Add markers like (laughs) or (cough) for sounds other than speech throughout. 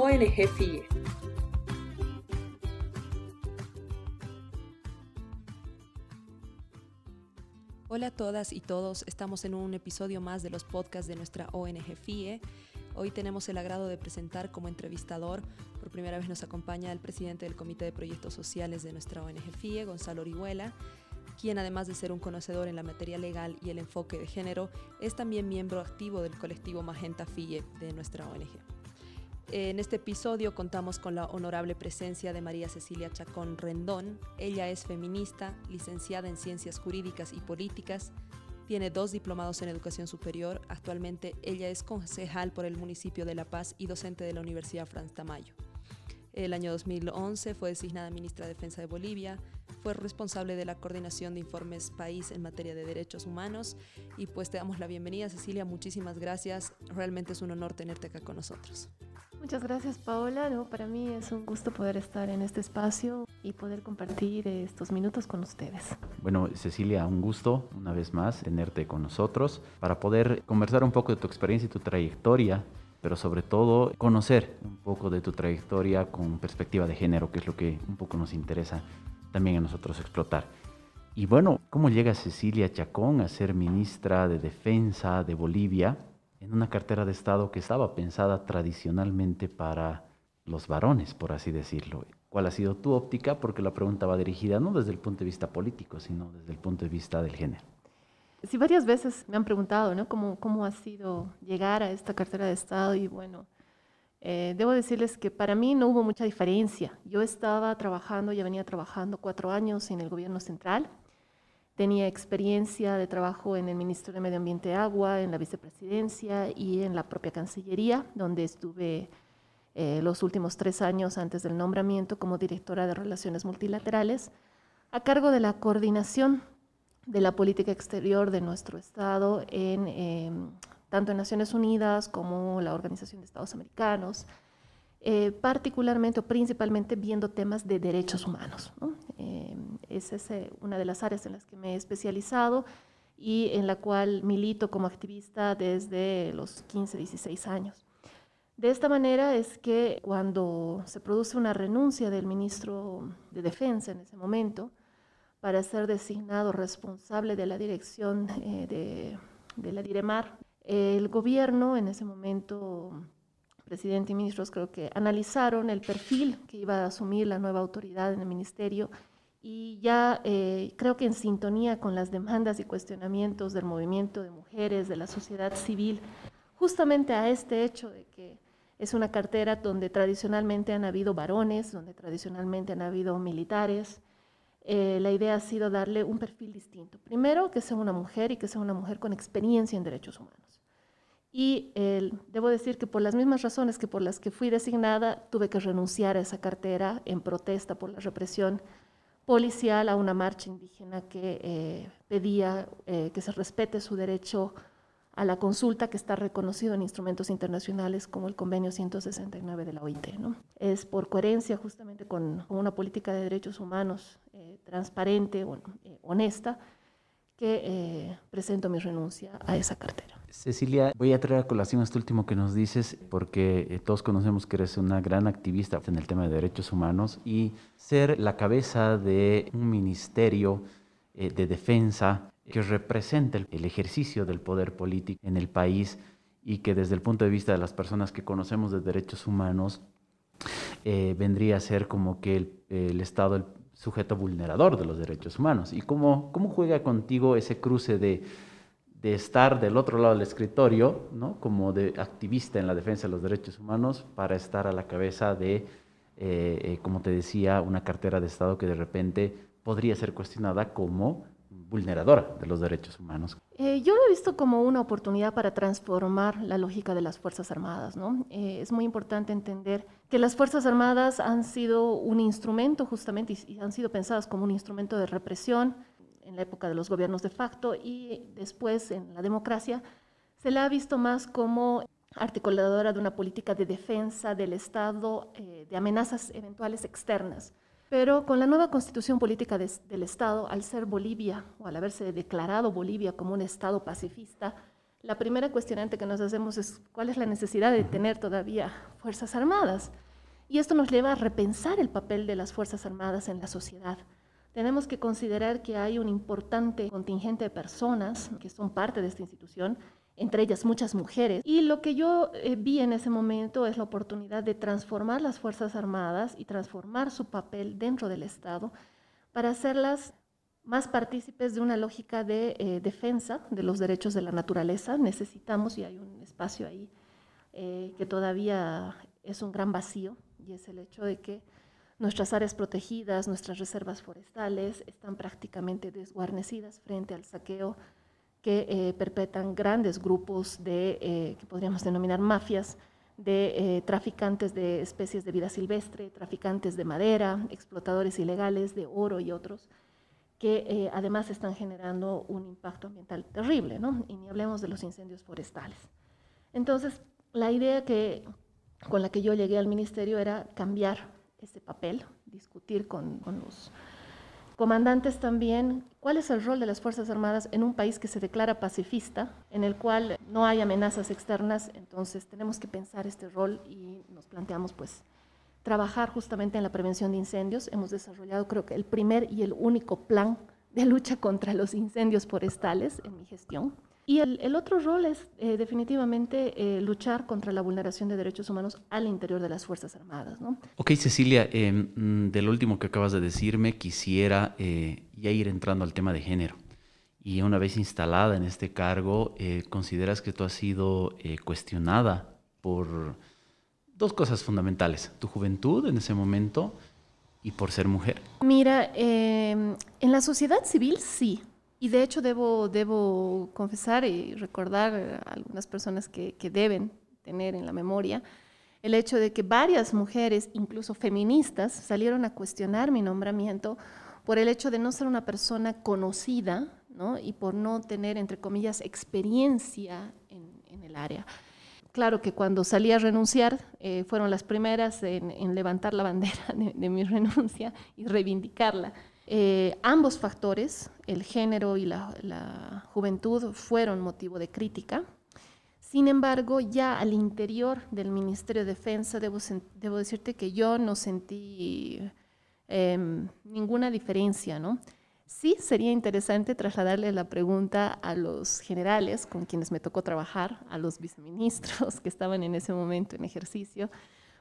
ONG FIE. Hola a todas y todos, estamos en un episodio más de los podcasts de nuestra ONG FIE. Hoy tenemos el agrado de presentar como entrevistador, por primera vez nos acompaña el presidente del Comité de Proyectos Sociales de nuestra ONG FIE, Gonzalo Orihuela, quien además de ser un conocedor en la materia legal y el enfoque de género, es también miembro activo del colectivo Magenta FIE de nuestra ONG. En este episodio contamos con la honorable presencia de María Cecilia Chacón Rendón. Ella es feminista, licenciada en Ciencias Jurídicas y Políticas, tiene dos diplomados en educación superior. Actualmente ella es concejal por el municipio de La Paz y docente de la Universidad Franz Tamayo. El año 2011 fue designada ministra de Defensa de Bolivia, fue responsable de la coordinación de informes país en materia de derechos humanos y pues te damos la bienvenida Cecilia, muchísimas gracias, realmente es un honor tenerte acá con nosotros. Muchas gracias Paola, no, para mí es un gusto poder estar en este espacio y poder compartir estos minutos con ustedes. Bueno, Cecilia, un gusto una vez más tenerte con nosotros para poder conversar un poco de tu experiencia y tu trayectoria, pero sobre todo conocer un poco de tu trayectoria con perspectiva de género, que es lo que un poco nos interesa también a nosotros explotar. Y bueno, ¿cómo llega Cecilia Chacón a ser ministra de Defensa de Bolivia? En una cartera de Estado que estaba pensada tradicionalmente para los varones, por así decirlo. ¿Cuál ha sido tu óptica? Porque la pregunta va dirigida no desde el punto de vista político, sino desde el punto de vista del género. Sí, varias veces me han preguntado, ¿no? ¿Cómo, cómo ha sido llegar a esta cartera de Estado? Y bueno, eh, debo decirles que para mí no hubo mucha diferencia. Yo estaba trabajando, ya venía trabajando cuatro años en el gobierno central, Tenía experiencia de trabajo en el Ministerio de Medio Ambiente y Agua, en la vicepresidencia y en la propia Cancillería, donde estuve eh, los últimos tres años antes del nombramiento como directora de Relaciones Multilaterales, a cargo de la coordinación de la política exterior de nuestro Estado, en, em, tanto en Naciones Unidas como la Organización de Estados Americanos, eh, particularmente o principalmente viendo temas de derechos humanos. Eh, esa es eh, una de las áreas en las que me he especializado y en la cual milito como activista desde los 15, 16 años. De esta manera es que cuando se produce una renuncia del ministro de Defensa en ese momento para ser designado responsable de la dirección de, de la Diremar, el gobierno en ese momento presidente y ministros creo que analizaron el perfil que iba a asumir la nueva autoridad en el ministerio y ya eh, creo que en sintonía con las demandas y cuestionamientos del movimiento de mujeres, de la sociedad civil, justamente a este hecho de que es una cartera donde tradicionalmente han habido varones, donde tradicionalmente han habido militares. Eh, la idea ha sido darle un perfil distinto. Primero, que sea una mujer y que sea una mujer con experiencia en derechos humanos. Y debo decir que por las mismas razones que por las que fui designada, tuve que renunciar a esa cartera en protesta por la represión policial a una marcha indígena que eh, pedía eh, que se respete su derecho a la consulta que está reconocido en instrumentos internacionales como el convenio 169 de la OIT. ¿no? Es por coherencia justamente con, una política de derechos humanos eh, transparente, honesta, que presento mi renuncia a esa cartera. Cecilia, voy a traer a colación este último que nos dices, porque eh, todos conocemos que eres una gran activista en el tema de derechos humanos y ser la cabeza de un ministerio eh, de defensa que represente el, ejercicio del poder político en el país y que desde el punto de vista de las personas que conocemos de derechos humanos eh, vendría a ser como que el, el Estado el sujeto vulnerador de los derechos humanos. ¿Y cómo, cómo juega contigo ese cruce de de estar del otro lado del escritorio, ¿no? como de activista en la defensa de los derechos humanos, para estar a la cabeza de, eh, eh, como te decía, una cartera de Estado que de repente podría ser cuestionada como vulneradora de los derechos humanos. Eh, yo lo he visto como una oportunidad para transformar la lógica de las Fuerzas Armadas. ¿no? es muy importante entender que las Fuerzas Armadas han sido un instrumento justamente y han sido pensadas como un instrumento de represión, en la época de los gobiernos de facto y después en la democracia, se la ha visto más como articuladora de una política de defensa del Estado eh, de amenazas eventuales externas. Pero con la nueva constitución política del Estado, al ser Bolivia o al haberse declarado Bolivia como un Estado pacifista, la primera cuestionante que nos hacemos es cuál es la necesidad de tener todavía Fuerzas Armadas. Y esto nos lleva a repensar el papel de las Fuerzas Armadas en la sociedad. Tenemos que considerar que hay un importante contingente de personas que son parte de esta institución, entre ellas muchas mujeres. Y lo que yo eh, vi en ese momento es la oportunidad de transformar las Fuerzas Armadas y transformar su papel dentro del Estado para hacerlas más partícipes de una lógica de eh, defensa de los derechos de la naturaleza. Necesitamos, y hay un espacio ahí eh, que todavía es un gran vacío, y es el hecho de que nuestras áreas protegidas, nuestras reservas forestales están prácticamente desguarnecidas frente al saqueo que eh, perpetran grandes grupos de, que podríamos denominar mafias, de traficantes de especies de vida silvestre, traficantes de madera, explotadores ilegales de oro y otros que eh, además están generando un impacto ambiental terrible, ¿no? Y ni hablemos de los incendios forestales. Entonces, la idea que, con la que yo llegué al ministerio era cambiar ese papel, discutir con, con los comandantes también cuál es el rol de las Fuerzas Armadas en un país que se declara pacifista, en el cual no hay amenazas externas, entonces tenemos que pensar este rol y nos planteamos pues trabajar justamente en la prevención de incendios. Hemos desarrollado creo que el primer y el único plan de lucha contra los incendios forestales en mi gestión. Y el, otro rol es eh, definitivamente eh, luchar contra la vulneración de derechos humanos al interior de las Fuerzas Armadas. ¿no? Ok, Cecilia, eh, mm, de lo último que acabas de decirme, quisiera ya ir entrando al tema de género. Y una vez instalada en este cargo, ¿consideras que tú has sido cuestionada por dos cosas fundamentales, tu juventud en ese momento y por ser mujer. Mira, em, en la sociedad civil sí, y de hecho debo, debo confesar y recordar a algunas personas que, que deben tener en la memoria el hecho de que varias mujeres, incluso feministas, salieron a cuestionar mi nombramiento por el hecho de no ser una persona conocida ¿no? y por no tener, entre comillas, experiencia en, en el área claro que cuando salí a renunciar eh, fueron las primeras en, levantar la bandera de, mi renuncia y reivindicarla. Eh, ambos factores, el género y la, juventud, fueron motivo de crítica. Sin embargo, ya al interior del Ministerio de Defensa, debo, debo decirte que yo no sentí em, ninguna diferencia, ¿no? Sí, sería interesante trasladarle la pregunta a los generales con quienes me tocó trabajar, a los viceministros que estaban en ese momento en ejercicio,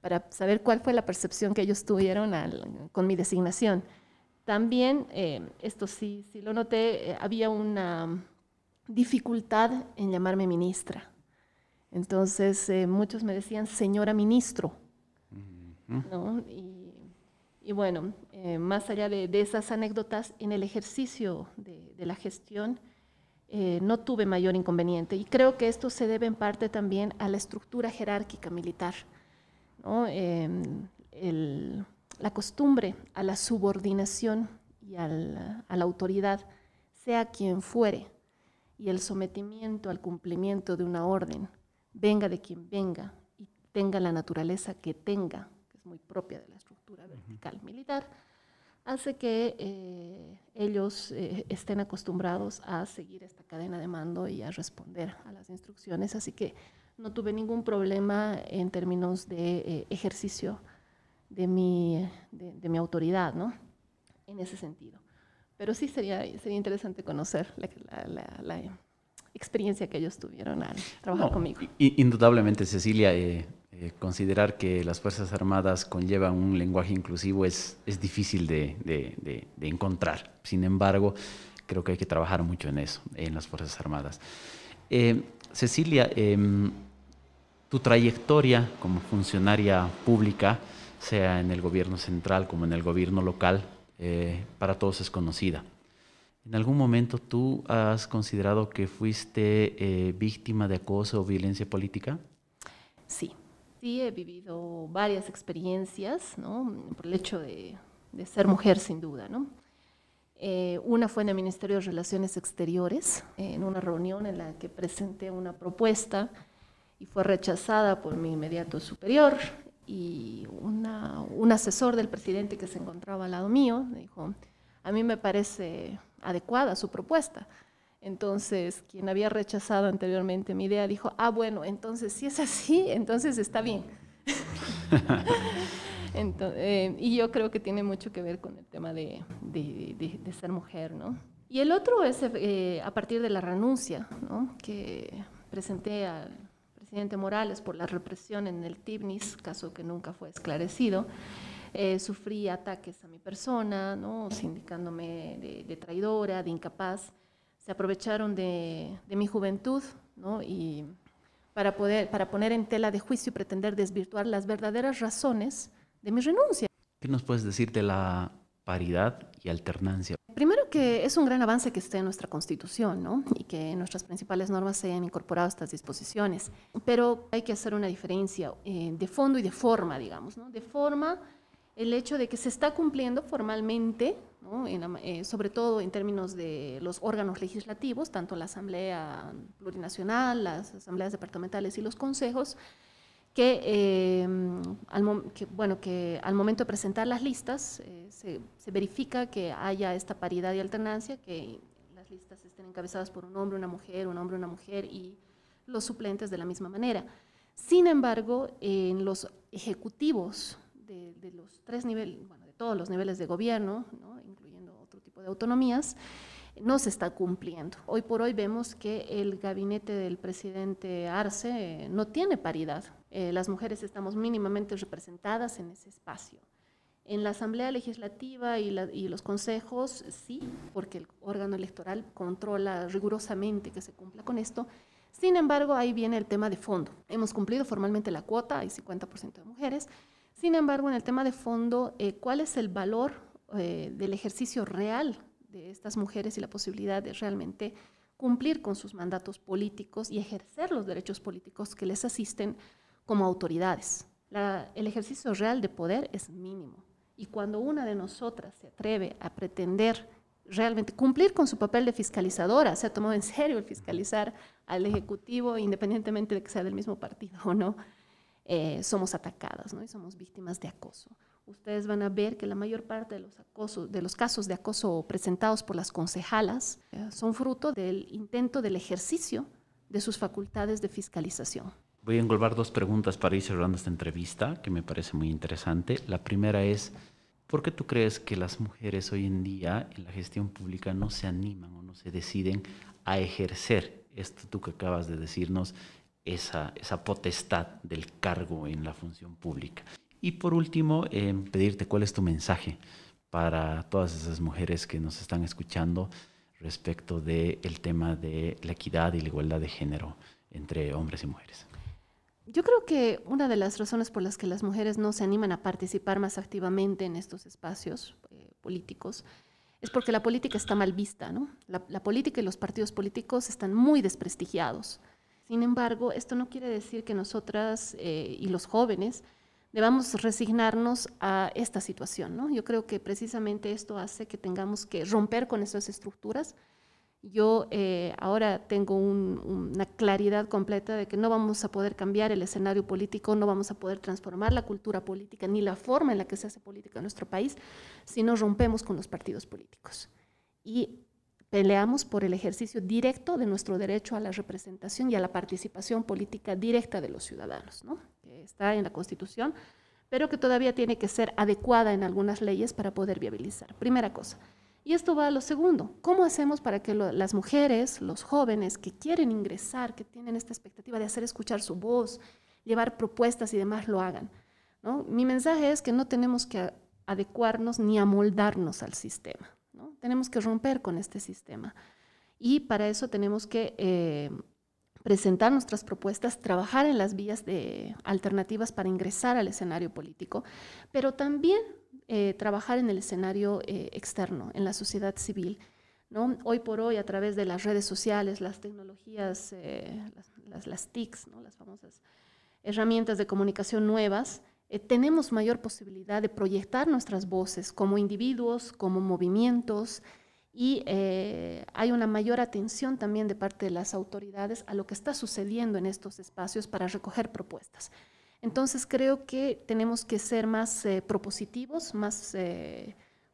para saber cuál fue la percepción que ellos tuvieron con mi designación. También, eh, esto sí, sí lo noté, eh, había una dificultad en llamarme ministra. Entonces, eh, muchos me decían señora ministro. ¿no? Y bueno, eh, más allá de, esas anécdotas, en el ejercicio de, la gestión eh, no tuve mayor inconveniente. Y creo que esto se debe en parte también a la estructura jerárquica militar. Em, la costumbre a la subordinación y a la autoridad, sea quien fuere, y el sometimiento al cumplimiento de una orden, venga de quien venga y tenga la naturaleza que tenga, que es muy propia de la estructura vertical militar, hace que eh, ellos eh, estén acostumbrados a seguir esta cadena de mando y a responder a las instrucciones. Así que no tuve ningún problema en términos de eh, ejercicio de mi, de, mi autoridad, ¿no? En ese sentido. Pero sí sería, sería interesante conocer la, experiencia que ellos tuvieron al trabajar conmigo. Indudablemente, Cecilia, eh, considerar que las Fuerzas Armadas conllevan un lenguaje inclusivo es, es difícil de, de, encontrar. Sin embargo, creo que hay que trabajar mucho en eso, en las Fuerzas Armadas. Eh, Cecilia, em, tu trayectoria como funcionaria pública, sea en el gobierno central como en el gobierno local, eh, para todos es conocida. ¿En algún momento tú has considerado que fuiste víctima de acoso o violencia política? Sí, sí he vivido varias experiencias, por el hecho de, ser mujer sin duda. ¿no? Eh, una fue en el Ministerio de Relaciones Exteriores, en una reunión en la que presenté una propuesta y fue rechazada por mi inmediato superior y un asesor del presidente que se encontraba al lado mío me dijo, a mí me parece adecuada su propuesta. Entonces, quien había rechazado anteriormente mi idea dijo, ah, bueno, entonces si es así, entonces está bien. (laughs) Eh, y yo creo que tiene mucho que ver con el tema de, ser mujer, ¿no? Y el otro es eh, a partir de la renuncia, ¿no? Que presenté al presidente Morales por la represión en el TIBNIS, caso que nunca fue esclarecido. Eh, sufrí ataques a mi persona, ¿no? Sindicándome de traidora, de incapaz se aprovecharon de, mi juventud ¿no? y para, poder, para poner en tela de juicio y pretender desvirtuar las verdaderas razones de mi renuncia. ¿Qué nos puedes decir de la paridad y alternancia? Que es un gran avance que esté en nuestra Constitución ¿no? y que en nuestras principales normas se hayan incorporado estas disposiciones, pero hay que hacer una diferencia eh, de fondo y de forma, digamos. ¿no? De forma el hecho de que se está cumpliendo formalmente, eh, sobre todo en términos de los órganos legislativos, tanto la Asamblea Plurinacional, las asambleas departamentales y los consejos, que, eh, al, bueno, que al momento de presentar las listas eh, se, verifica que haya esta paridad y alternancia, que las listas estén encabezadas por un hombre, una mujer, un hombre, una mujer y los suplentes de la misma manera. Sin embargo, en los ejecutivos de, los tres niveles, bueno, de todos los niveles de gobierno, incluyendo otro tipo de autonomías, no se está cumpliendo. Hoy por hoy vemos que el gabinete del presidente Arce eh, no tiene paridad. Eh, las mujeres estamos mínimamente representadas en ese espacio. En la Asamblea Legislativa y, los consejos, sí, porque el órgano electoral controla rigurosamente que se cumpla con esto. Sin embargo, ahí viene el tema de fondo. Hemos cumplido formalmente la cuota, hay 50% de mujeres, sin embargo, en el tema de fondo, eh, ¿cuál es el valor del ejercicio real de estas mujeres y la posibilidad de realmente cumplir con sus mandatos políticos y ejercer los derechos políticos que les asisten como autoridades? el ejercicio real de poder es mínimo. Y cuando una de nosotras se atreve a pretender realmente cumplir con su papel de fiscalizadora, se ha tomado en serio el fiscalizar al Ejecutivo, independientemente de que sea del mismo partido o no, eh, somos atacadas ¿no? y somos víctimas de acoso. Ustedes van a ver que la mayor parte de los, de los casos de acoso presentados por las concejalas eh, son fruto del intento del ejercicio de sus facultades de fiscalización. Voy a englobar dos preguntas para ir cerrando esta entrevista, que me parece muy interesante. La primera es, ¿por qué tú crees que las mujeres hoy en día en la gestión pública no se animan o no se deciden a ejercer esto tú que acabas de decirnos, esa, esa potestad del cargo en la función pública. Y por último, eh, pedirte cuál es tu mensaje para todas esas mujeres que nos están escuchando respecto del tema de la equidad y la igualdad de género entre hombres y mujeres. Yo creo que una de las razones por las que las mujeres no se animan a participar más activamente en estos espacios eh, políticos es porque la política está mal vista, ¿no? la política y los partidos políticos están muy desprestigiados. Sin embargo, esto no quiere decir que nosotras eh, y los jóvenes debamos resignarnos a esta situación. ¿no? Yo creo que precisamente esto hace que tengamos que romper con esas estructuras. Yo eh, ahora tengo una claridad completa de que no vamos a poder cambiar el escenario político, no vamos a poder transformar la cultura política ni la forma en la que se hace política en nuestro país si no rompemos con los partidos políticos. Y peleamos por el ejercicio directo de nuestro derecho a la representación y a la participación política directa de los ciudadanos, ¿no? que está en la Constitución, pero que todavía tiene que ser adecuada en algunas leyes para poder viabilizar. Primera cosa. Y esto va a lo segundo. ¿Cómo hacemos para que las mujeres, los jóvenes que quieren ingresar, que tienen esta expectativa de hacer escuchar su voz, llevar propuestas y demás, lo hagan? Mi mensaje es que no tenemos que adecuarnos ni amoldarnos al sistema. Tenemos que romper con este sistema. Y para eso tenemos que eh, presentar nuestras propuestas, trabajar en las vías de alternativas para ingresar al escenario político, pero también eh, trabajar en el escenario eh, externo, en la sociedad civil. Hoy por hoy, a través de las redes sociales, las tecnologías, las, las, TICs, las famosas herramientas de comunicación nuevas, eh, tenemos mayor posibilidad de proyectar nuestras voces como individuos, como movimientos, y eh, hay una mayor atención también de parte de las autoridades a lo que está sucediendo en estos espacios para recoger propuestas. Entonces creo que tenemos que ser más eh, propositivos, más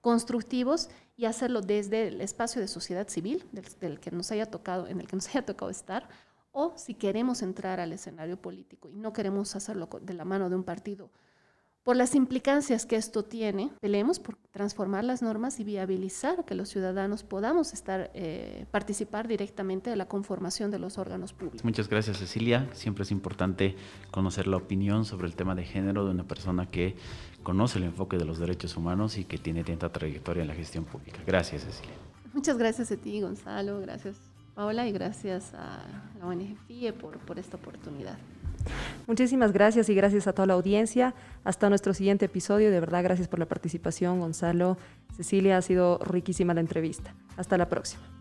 constructivos y hacerlo desde el espacio de sociedad civil del, que nos haya tocado, en el que nos haya tocado estar, o si queremos entrar al escenario político y no queremos hacerlo de la mano de un partido por las implicancias que esto tiene, peleemos por transformar las normas y viabilizar que los ciudadanos podamos estar, eh, participar directamente de la conformación de los órganos públicos. Muchas gracias, Cecilia. Siempre es importante conocer la opinión sobre el tema de género de una persona que conoce el enfoque de los derechos humanos y que tiene tanta trayectoria en la gestión pública. Gracias, Cecilia. Muchas gracias a ti, Gonzalo. Gracias, Paola, y gracias a la ONG FIE por, por esta oportunidad. Muchísimas gracias y gracias a toda la audiencia. Hasta nuestro siguiente episodio. De verdad, gracias por la participación, Gonzalo. Cecilia, ha sido riquísima la entrevista. Hasta la próxima.